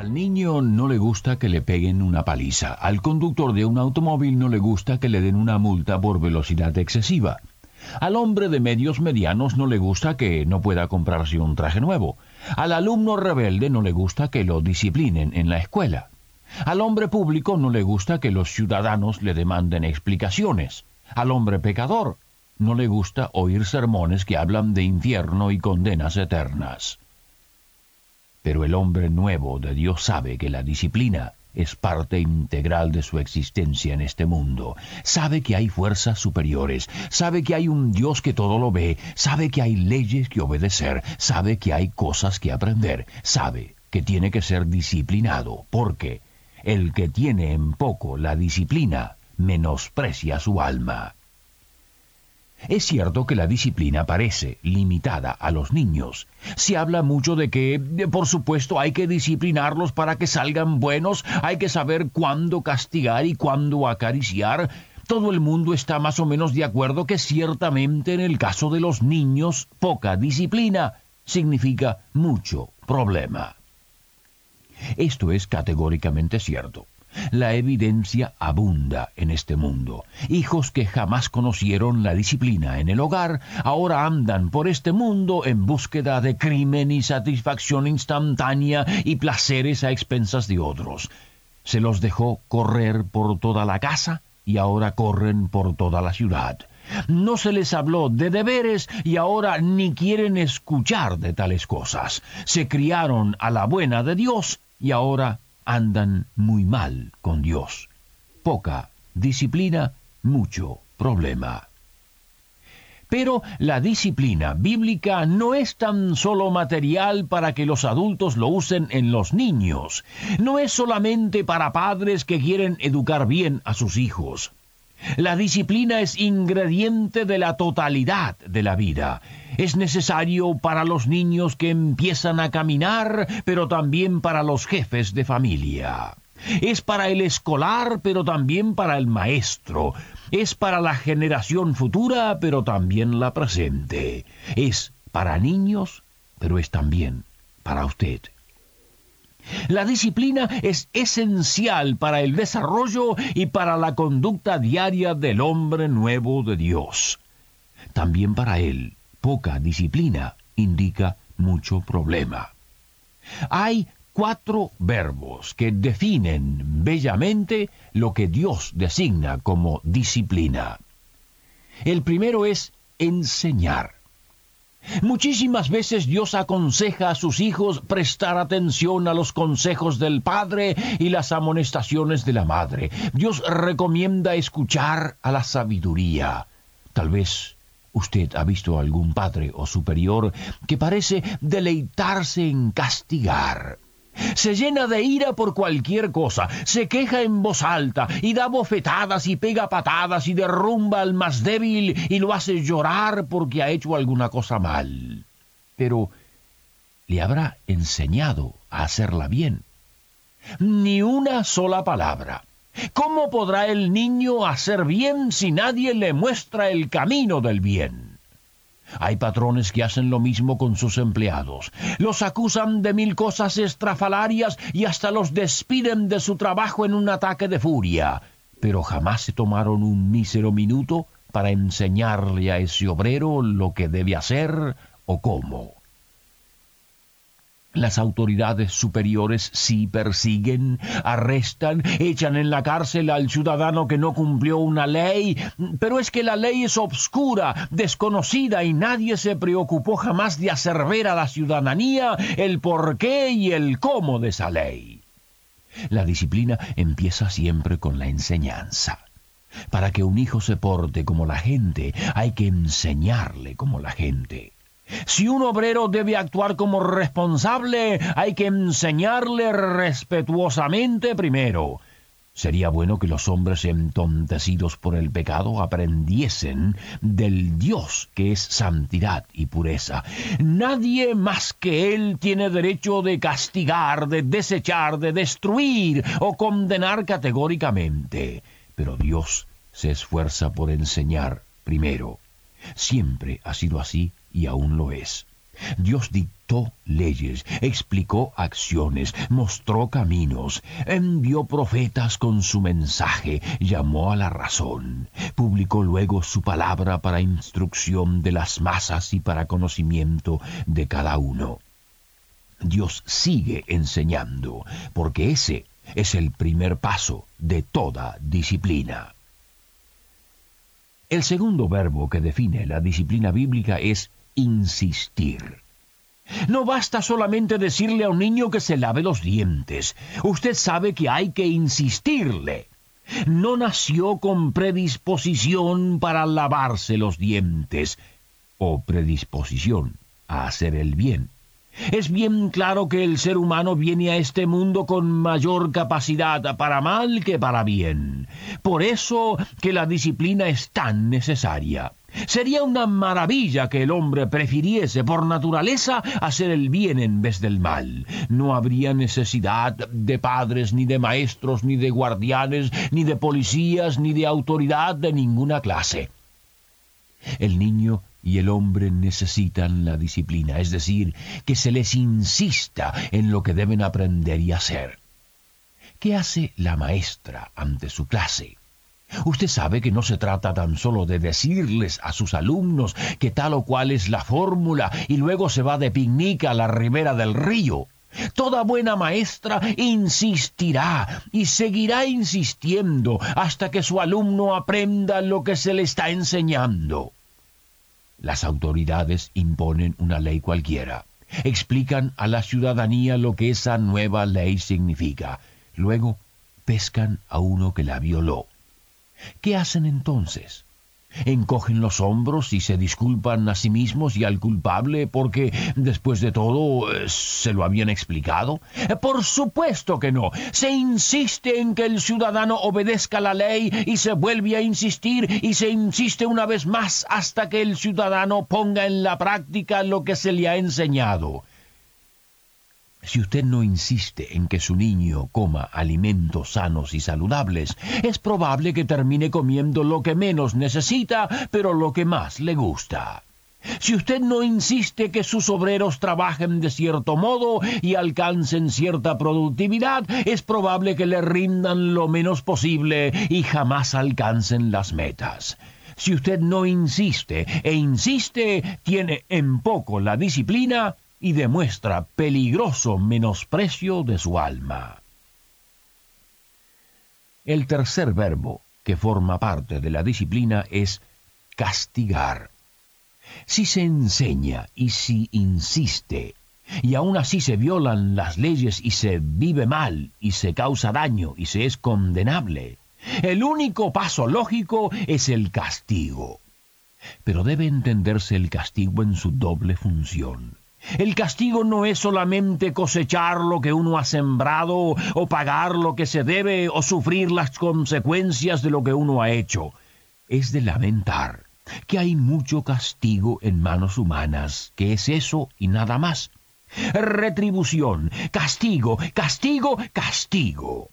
Al niño no le gusta que le peguen una paliza. Al conductor de un automóvil no le gusta que le den una multa por velocidad excesiva. Al hombre de medios medianos no le gusta que no pueda comprarse un traje nuevo. Al alumno rebelde no le gusta que lo disciplinen en la escuela. Al hombre público no le gusta que los ciudadanos le demanden explicaciones. Al hombre pecador no le gusta oír sermones que hablan de infierno y condenas eternas. Pero el hombre nuevo de Dios sabe que la disciplina es parte integral de su existencia en este mundo. Sabe que hay fuerzas superiores, sabe que hay un Dios que todo lo ve, sabe que hay leyes que obedecer, sabe que hay cosas que aprender, sabe que tiene que ser disciplinado, porque el que tiene en poco la disciplina menosprecia su alma. Es cierto que la disciplina parece limitada a los niños. Se habla mucho de que, por supuesto, hay que disciplinarlos para que salgan buenos, hay que saber cuándo castigar y cuándo acariciar. Todo el mundo está más o menos de acuerdo que ciertamente en el caso de los niños, poca disciplina significa mucho problema. Esto es categóricamente cierto. La evidencia abunda en este mundo. Hijos que jamás conocieron la disciplina en el hogar ahora andan por este mundo en búsqueda de crimen y satisfacción instantánea y placeres a expensas de otros. Se los dejó correr por toda la casa y ahora corren por toda la ciudad. No se les habló de deberes y ahora ni quieren escuchar de tales cosas. Se criaron a la buena de Dios y ahora andan muy mal con Dios. Poca disciplina, mucho problema. Pero la disciplina bíblica no es tan solo material para que los adultos lo usen en los niños, no es solamente para padres que quieren educar bien a sus hijos. La disciplina es ingrediente de la totalidad de la vida. Es necesario para los niños que empiezan a caminar, pero también para los jefes de familia. Es para el escolar, pero también para el maestro. Es para la generación futura, pero también la presente. Es para niños, pero es también para usted. La disciplina es esencial para el desarrollo y para la conducta diaria del hombre nuevo de Dios. También para él, poca disciplina indica mucho problema. Hay cuatro verbos que definen bellamente lo que Dios designa como disciplina. El primero es enseñar. Muchísimas veces Dios aconseja a sus hijos prestar atención a los consejos del Padre y las amonestaciones de la Madre. Dios recomienda escuchar a la sabiduría. Tal vez usted ha visto a algún padre o superior que parece deleitarse en castigar. Se llena de ira por cualquier cosa, se queja en voz alta y da bofetadas y pega patadas y derrumba al más débil y lo hace llorar porque ha hecho alguna cosa mal. Pero, ¿le habrá enseñado a hacerla bien? Ni una sola palabra. ¿Cómo podrá el niño hacer bien si nadie le muestra el camino del bien? Hay patrones que hacen lo mismo con sus empleados. Los acusan de mil cosas estrafalarias y hasta los despiden de su trabajo en un ataque de furia. Pero jamás se tomaron un mísero minuto para enseñarle a ese obrero lo que debe hacer o cómo. Las autoridades superiores sí persiguen, arrestan, echan en la cárcel al ciudadano que no cumplió una ley, pero es que la ley es obscura, desconocida y nadie se preocupó jamás de hacer ver a la ciudadanía el porqué y el cómo de esa ley. La disciplina empieza siempre con la enseñanza. Para que un hijo se porte como la gente, hay que enseñarle como la gente. Si un obrero debe actuar como responsable, hay que enseñarle respetuosamente primero. Sería bueno que los hombres entontecidos por el pecado aprendiesen del Dios que es santidad y pureza. Nadie más que Él tiene derecho de castigar, de desechar, de destruir o condenar categóricamente. Pero Dios se esfuerza por enseñar primero. Siempre ha sido así y aún lo es. Dios dictó leyes, explicó acciones, mostró caminos, envió profetas con su mensaje, llamó a la razón, publicó luego su palabra para instrucción de las masas y para conocimiento de cada uno. Dios sigue enseñando, porque ese es el primer paso de toda disciplina. El segundo verbo que define la disciplina bíblica es insistir. No basta solamente decirle a un niño que se lave los dientes. Usted sabe que hay que insistirle. No nació con predisposición para lavarse los dientes o predisposición a hacer el bien. Es bien claro que el ser humano viene a este mundo con mayor capacidad para mal que para bien. Por eso que la disciplina es tan necesaria. Sería una maravilla que el hombre prefiriese por naturaleza hacer el bien en vez del mal. No habría necesidad de padres, ni de maestros, ni de guardianes, ni de policías, ni de autoridad de ninguna clase. El niño y el hombre necesitan la disciplina, es decir, que se les insista en lo que deben aprender y hacer. ¿Qué hace la maestra ante su clase? Usted sabe que no se trata tan solo de decirles a sus alumnos que tal o cual es la fórmula y luego se va de picnic a la ribera del río. Toda buena maestra insistirá y seguirá insistiendo hasta que su alumno aprenda lo que se le está enseñando. Las autoridades imponen una ley cualquiera, explican a la ciudadanía lo que esa nueva ley significa, luego pescan a uno que la violó. ¿Qué hacen entonces? encogen los hombros y se disculpan a sí mismos y al culpable porque, después de todo, eh, se lo habían explicado? Eh, por supuesto que no. Se insiste en que el ciudadano obedezca la ley y se vuelve a insistir y se insiste una vez más hasta que el ciudadano ponga en la práctica lo que se le ha enseñado. Si usted no insiste en que su niño coma alimentos sanos y saludables, es probable que termine comiendo lo que menos necesita, pero lo que más le gusta. Si usted no insiste que sus obreros trabajen de cierto modo y alcancen cierta productividad, es probable que le rindan lo menos posible y jamás alcancen las metas. Si usted no insiste e insiste, tiene en poco la disciplina y demuestra peligroso menosprecio de su alma. El tercer verbo que forma parte de la disciplina es castigar. Si se enseña y si insiste, y aún así se violan las leyes y se vive mal y se causa daño y se es condenable, el único paso lógico es el castigo. Pero debe entenderse el castigo en su doble función. El castigo no es solamente cosechar lo que uno ha sembrado o pagar lo que se debe o sufrir las consecuencias de lo que uno ha hecho. Es de lamentar que hay mucho castigo en manos humanas, que es eso y nada más. Retribución, castigo, castigo, castigo.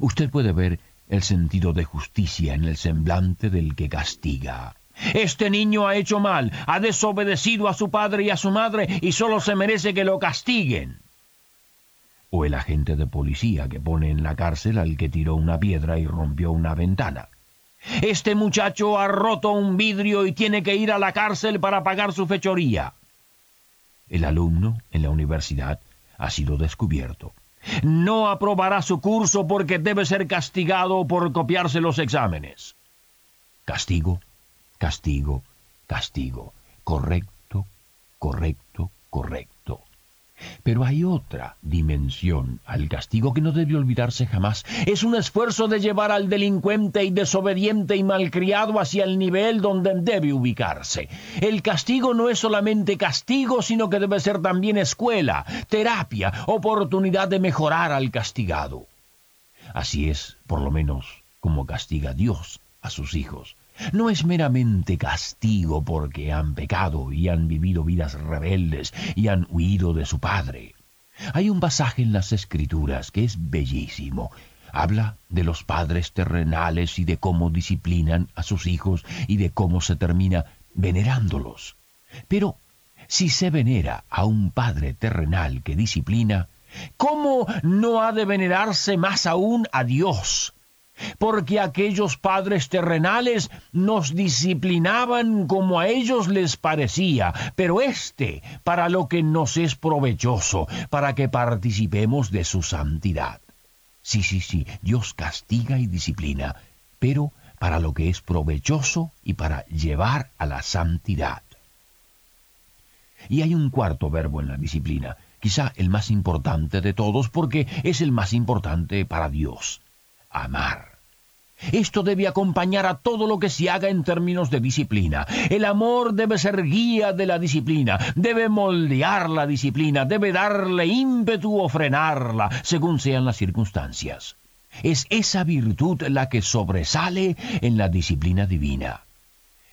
Usted puede ver el sentido de justicia en el semblante del que castiga. Este niño ha hecho mal, ha desobedecido a su padre y a su madre y solo se merece que lo castiguen. O el agente de policía que pone en la cárcel al que tiró una piedra y rompió una ventana. Este muchacho ha roto un vidrio y tiene que ir a la cárcel para pagar su fechoría. El alumno en la universidad ha sido descubierto. No aprobará su curso porque debe ser castigado por copiarse los exámenes. Castigo castigo, castigo, correcto, correcto, correcto. Pero hay otra dimensión al castigo que no debe olvidarse jamás. Es un esfuerzo de llevar al delincuente y desobediente y malcriado hacia el nivel donde debe ubicarse. El castigo no es solamente castigo, sino que debe ser también escuela, terapia, oportunidad de mejorar al castigado. Así es, por lo menos, como castiga Dios a sus hijos. No es meramente castigo porque han pecado y han vivido vidas rebeldes y han huido de su Padre. Hay un pasaje en las Escrituras que es bellísimo. Habla de los padres terrenales y de cómo disciplinan a sus hijos y de cómo se termina venerándolos. Pero si se venera a un padre terrenal que disciplina, ¿cómo no ha de venerarse más aún a Dios? Porque aquellos padres terrenales nos disciplinaban como a ellos les parecía, pero éste para lo que nos es provechoso, para que participemos de su santidad. Sí, sí, sí, Dios castiga y disciplina, pero para lo que es provechoso y para llevar a la santidad. Y hay un cuarto verbo en la disciplina, quizá el más importante de todos porque es el más importante para Dios, amar. Esto debe acompañar a todo lo que se haga en términos de disciplina. El amor debe ser guía de la disciplina, debe moldear la disciplina, debe darle ímpetu o frenarla, según sean las circunstancias. Es esa virtud la que sobresale en la disciplina divina.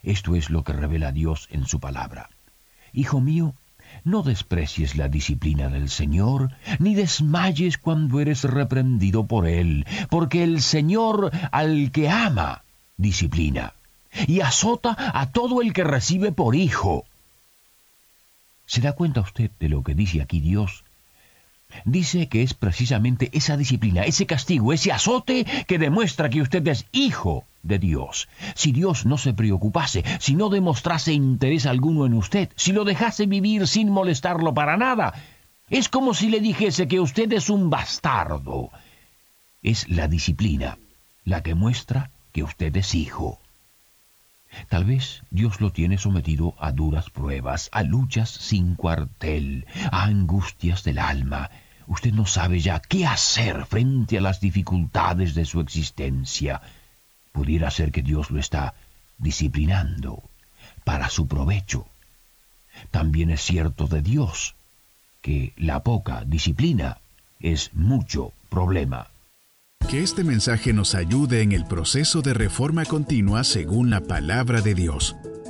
Esto es lo que revela Dios en su palabra. Hijo mío, no desprecies la disciplina del Señor, ni desmayes cuando eres reprendido por Él, porque el Señor al que ama, disciplina, y azota a todo el que recibe por hijo. ¿Se da cuenta usted de lo que dice aquí Dios? dice que es precisamente esa disciplina, ese castigo, ese azote que demuestra que usted es hijo de Dios. Si Dios no se preocupase, si no demostrase interés alguno en usted, si lo dejase vivir sin molestarlo para nada, es como si le dijese que usted es un bastardo. Es la disciplina la que muestra que usted es hijo. Tal vez Dios lo tiene sometido a duras pruebas, a luchas sin cuartel, a angustias del alma, Usted no sabe ya qué hacer frente a las dificultades de su existencia. Pudiera ser que Dios lo está disciplinando para su provecho. También es cierto de Dios que la poca disciplina es mucho problema. Que este mensaje nos ayude en el proceso de reforma continua según la palabra de Dios.